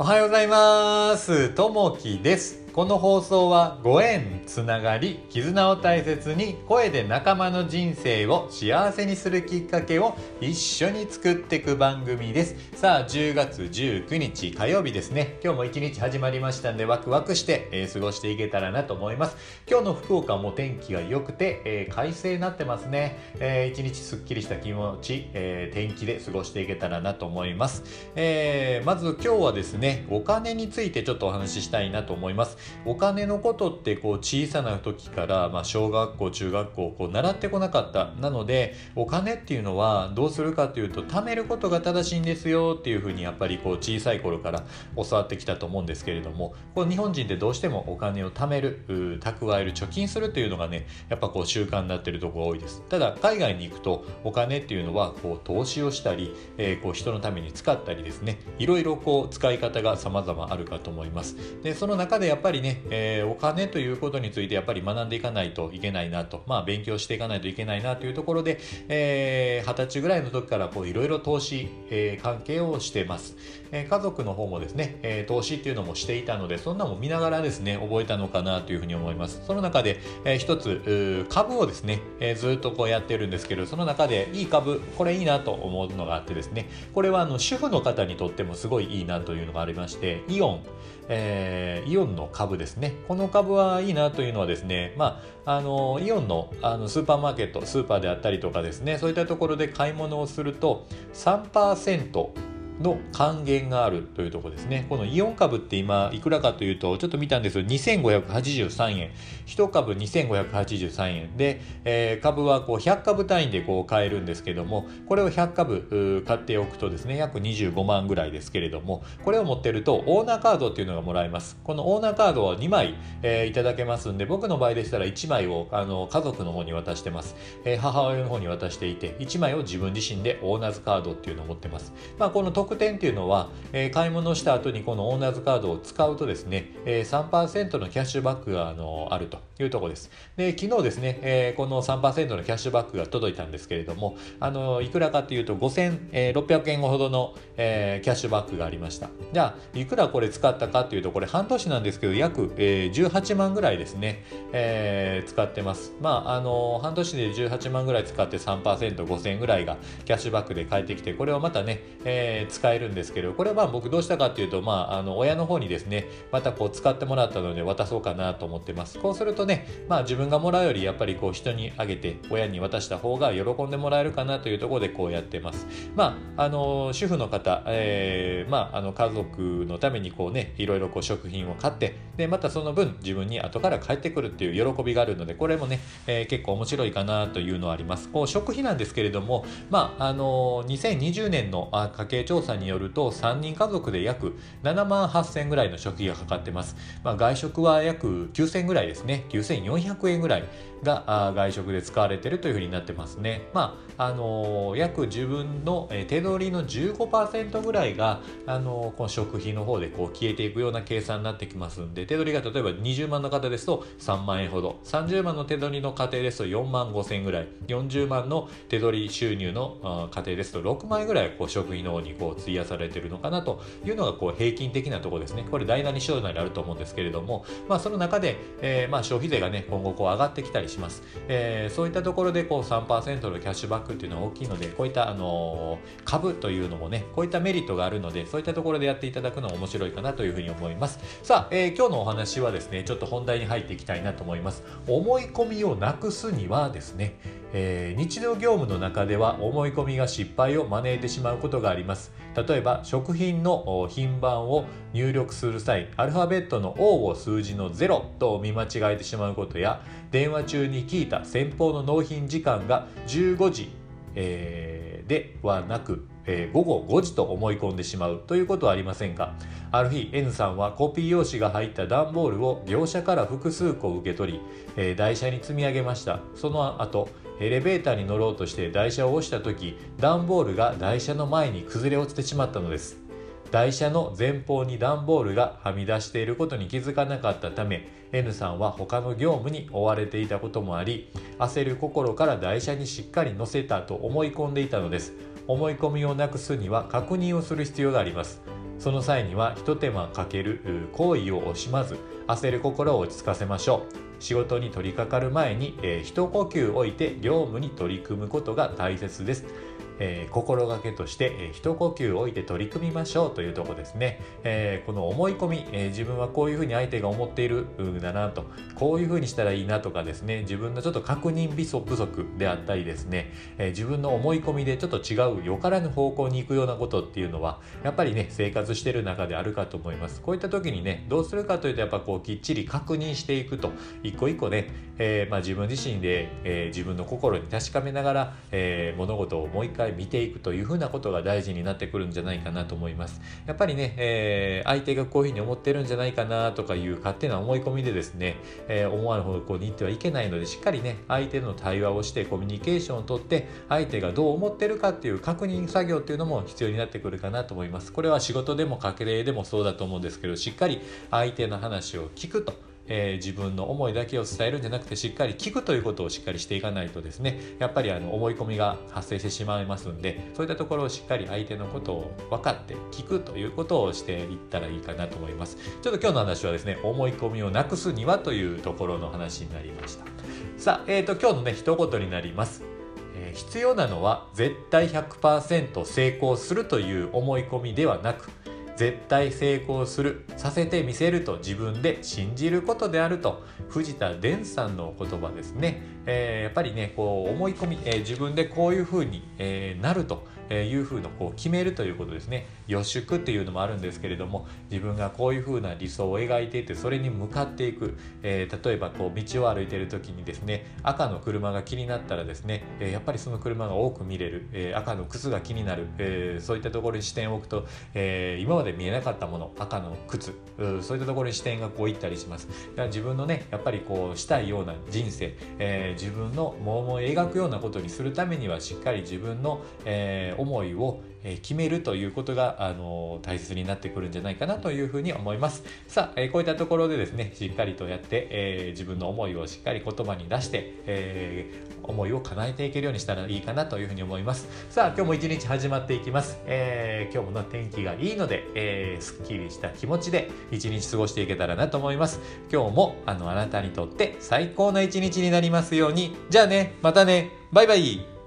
おはようございます。ともきです。この放送はご縁つながり絆を大切に声で仲間の人生を幸せにするきっかけを一緒に作っていく番組です。さあ10月19日火曜日ですね。今日も一日始まりましたんでワクワクして、えー、過ごしていけたらなと思います。今日の福岡も天気が良くて、えー、快晴になってますね、えー、一日すっきりした気持ち、えー、天気で過ごしていけたらなと思います、えー、まず今日はですねお金についてちょっとお話ししたいなと思います。お金のことってこう小さな時から、まあ、小学校中学校こう習ってこなかった。なのでお金っていうのはどうするかというと貯めることが正しいんですよっていうふうにやっぱりこう小さい頃から教わってきたと思うんですけれどもこう日本人ってどうしてもお金を貯める蓄える貯金するというのがねやっぱこう習慣になってるところが多いです。ただ海外に行くとお金っていうのはこう投資をしたり、えー、こう人のために使ったりですね。いろいろこう使い方が様々あるかと思います。でその中でやっぱりね、えー、お金ということについてやっぱり学んでいかないといけないなと、まあ、勉強していかないといけないなというところで、えー、20歳ぐらいの時からいろいろ投資、えー、関係をしてます、えー、家族の方もですね、えー、投資っていうのもしていたのでそんなも見ながらですね覚えたのかなというふうに思います。その中で、えー、一つ株をですね、えー、ずっとこうやってるんですけどその中でいい株これいいなと思うのがあってですねこれはあの主婦の方にとってもすごいいいなというのがありましてイオンえー、イオンの株ですね。この株はいいなというのはですね、まあ、あの、イオンのあのスーパーマーケット、スーパーであったりとかですね、そういったところで買い物をすると3%、の還元があるというところですね。このイオン株って今いくらかというと、ちょっと見たんですよ。2583円。1株2583円。で、えー、株はこう100株単位でこう買えるんですけども、これを100株買っておくとですね、約25万ぐらいですけれども、これを持ってるとオーナーカードっていうのがもらえます。このオーナーカードは2枚、えー、いただけますんで、僕の場合でしたら1枚をあの家族の方に渡してます。えー、母親の方に渡していて、1枚を自分自身でオーナーズカードっていうのを持ってます。まあ、この特典っていうのは、えー、買い物した後にこのオーナーズカードを使うとですね、えー、3%のキャッシュバックがあのあるというところです。で、昨日ですね、えー、この3%のキャッシュバックが届いたんですけれども、あの、いくらかというと5600円ほどの、えー、キャッシュバックがありました。じゃあ、いくらこれ使ったかというと、これ半年なんですけど、約、えー、18万ぐらいですね、えー、使ってます。まあ、あの、半年で18万ぐらい使って3%、5000円ぐらいがキャッシュバックで返ってきて、これをまたね、えー、使えるんですけど、これは僕どうしたかっていうと、まあ、あの、親の方にですね、またこう使ってもらったので渡そうかなと思ってます。こうするとね、まあ自分がもらうよりやっぱりこう人にあげて、親に渡した方が喜んでもらえるかなというところでこうやってます。まあ、あの、主婦の方、えー、まあ、あの、家族のためにこうね、いろいろこう食品を買って、で、またその分自分に後から帰ってくるっていう喜びがあるので、これもね、えー、結構面白いかなというのはあります。こう食費なんですけれども、まあ、あの、2020年の家計調査によると、3人家族で約7万8000ぐらいの食費がかかってます。まあ、外食は約9000ぐらいですね。9400円ぐらいが外食で使われているというふうになってますね。まあ、あのー、約自分の手取りの15%ぐらいが、あのー、この食費の方でこう消えていくような計算になってきますんで、手取りが例えば20万の方ですと3万円ほど、30万の手取りの家庭ですと4万5千円ぐらい、40万の手取り収入の家庭ですと6万円ぐらいこう食費の方にこう費やされてるのかなというのがこう平均的なところですね。これ第何章内にあると思うんですけれども、まあその中で、えー、まあ消費税がね、今後こう上がってきたりします。えー、そういったところでこう3%のキャッシュバックっていうのは大きいので、こういった、あの、株というのもね、こういったメリットがあるので、そういったところでやっていただくのも面白いかなというふうに思います。さあ、えー、今日のお話はですね、ちょっと本題に入っていきたいなと思います。思い込みをなくすにはですね、えー、日常業務の中では思い込みが失敗を招いてしまうことがあります。例えば、食品の品番を入力する際、アルファベットの O を数字の0と見間違えてしまうことや、電話中に聞いた先方の納品時間が15時、えー、ではなく、えー、午後5時と思い込んでしまうということはありませんかある日 N さんはコピー用紙が入った段ボールを業者から複数個受け取り、えー、台車に積み上げました。その後エレベーターに乗ろうとして台車を押した時段ボールが台車の前に崩れ落ちてしまったのです。台車の前方に段ボールがはみ出していることに気づかなかったため N さんは他の業務に追われていたこともあり焦る心から台車にしっかり乗せたと思い込んでいたのです。思い込みをなくすには確認をする必要があります。その際には一手間かける行為を惜しまず焦る心を落ち着かせましょう。仕事に取り掛かる前に、えー、一呼吸置いて業務に取り組むことが大切です。えー、心がけとして、えー、一呼吸置いて取り組みましょうというとこですね、えー、この思い込み、えー、自分はこういうふうに相手が思っているんだなと。こういうふうにしたらいいなとかですね。自分のちょっと確認不足であったりですね、えー、自分の思い込みでちょっと違うよからぬ方向に行くようなことっていうのはやっぱりね生活してる中であるかと思います。こういった時にねどうするかというとやっぱこうきっちり確認していくと一個一個ね、えーまあ、自分自身で、えー、自分の心に確かめながら、えー、物事をもう一回見ていくというふうなことが大事になってくるんじゃないかなと思います。やっぱりね、え、相手がこういうふうに思ってるんじゃないかなとかいう勝手な思い込みでですね、え、思わぬ方向に行ってはいけないのでしっかりね相手の対話をしてコミュニケーションをとって相手がどう思ってるかっていう確認作業っていうのも必要になってくるかなと思います。これは仕事でも家庭でもそうだと思うんですけどしっかり相手の話を聞くとえー、自分の思いだけを伝えるんじゃなくてしっかり聞くということをしっかりしていかないとですねやっぱりあの思い込みが発生してしまいますんでそういったところをしっかり相手のことを分かって聞くということをしていったらいいかなと思います。ちょっと今日の話はですね思い込みをなくすにはというところの話になりました。さあ、えーと、今日のね一言になります。え必要なのは絶対100%成功するという思い込みではなく絶対成功するさせてみせると自分で信じることであると藤田伝さんの言葉ですね、えー、やっぱりねこう思い込み、えー、自分でこういうふうに、えー、なるというふうのこう決めるということですね。予祝っていうのもあるんですけれども自分がこういうふうな理想を描いていてそれに向かっていく、えー、例えばこう道を歩いている時にですね赤の車が気になったらですね、えー、やっぱりその車が多く見れる、えー、赤の靴が気になる、えー、そういったところに視点を置くと、えー、今まで見えなかったもの赤の靴。そういったところに視点がこういったりします。だから自分のねやっぱりこうしたいような人生、えー、自分の桃を描くようなことにするためにはしっかり自分の、えー、思いを決めるということがあの大切になってくるんじゃないかなというふうに思います。さあ、えこういったところでですねしっかりとやって、えー、自分の思いをしっかり言葉に出して、えー、思いを叶えていけるようにしたらいいかなというふうに思います。さあ今日も一日始まっていきます、えー、今日もの天気がいいので、えー、すっきりした気持ちで一日過ごしていけたらなと思います。今日もあのあなたにとって最高な一日になりますように。じゃあねまたね。バイバイ。